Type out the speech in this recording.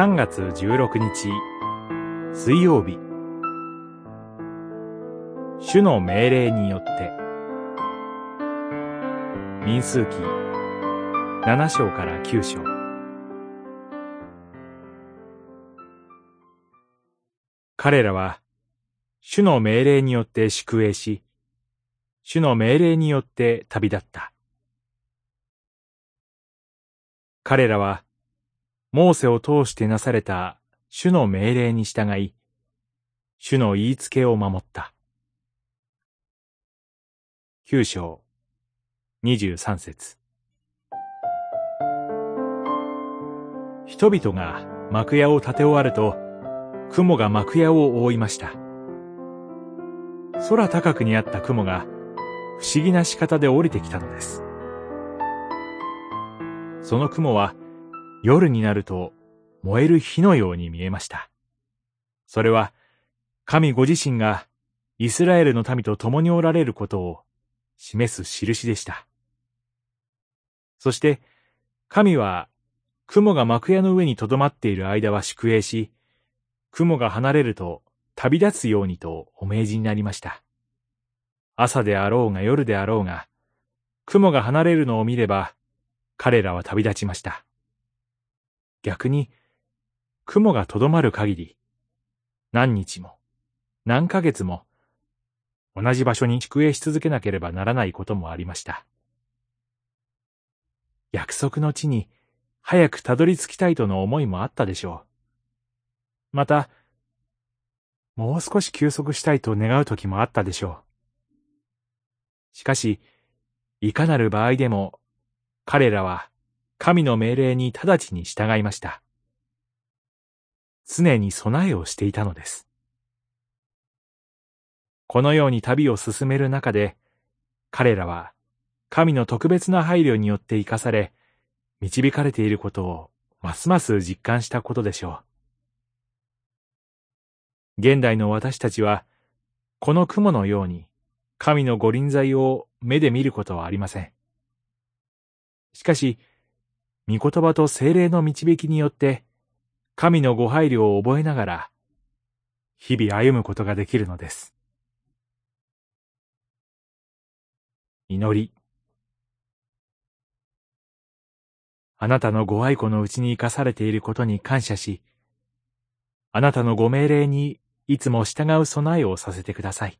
3月16日水曜日。主の命令によって民数記7章から9章。彼らは主の命令によって宿営し主の命令によって旅立った。彼らはモーセを通してなされた主の命令に従い、主の言いつけを守った。九章、二十三節。人々が幕屋を建て終わると、雲が幕屋を覆いました。空高くにあった雲が不思議な仕方で降りてきたのです。その雲は夜になると燃える火のように見えました。それは神ご自身がイスラエルの民と共におられることを示す印でした。そして神は雲が幕屋の上に留まっている間は宿営し、雲が離れると旅立つようにとお命じになりました。朝であろうが夜であろうが、雲が離れるのを見れば、彼らは旅立ちました。逆に、雲がとどまる限り、何日も、何ヶ月も、同じ場所に宿営し続けなければならないこともありました。約束の地に早くたどり着きたいとの思いもあったでしょう。また、もう少し休息したいと願う時もあったでしょう。しかし、いかなる場合でも、彼らは神の命令に直ちに従いました。常に備えをしていたのです。このように旅を進める中で、彼らは神の特別な配慮によって生かされ、導かれていることをますます実感したことでしょう。現代の私たちは、この雲のように神の御臨在を目で見ることはありません。しかし、御言葉と精霊の導きによって、神のご配慮を覚えながら、日々歩むことができるのです。祈り。あなたのご愛顧のうちに生かされていることに感謝し、あなたのご命令にいつも従う備えをさせてください。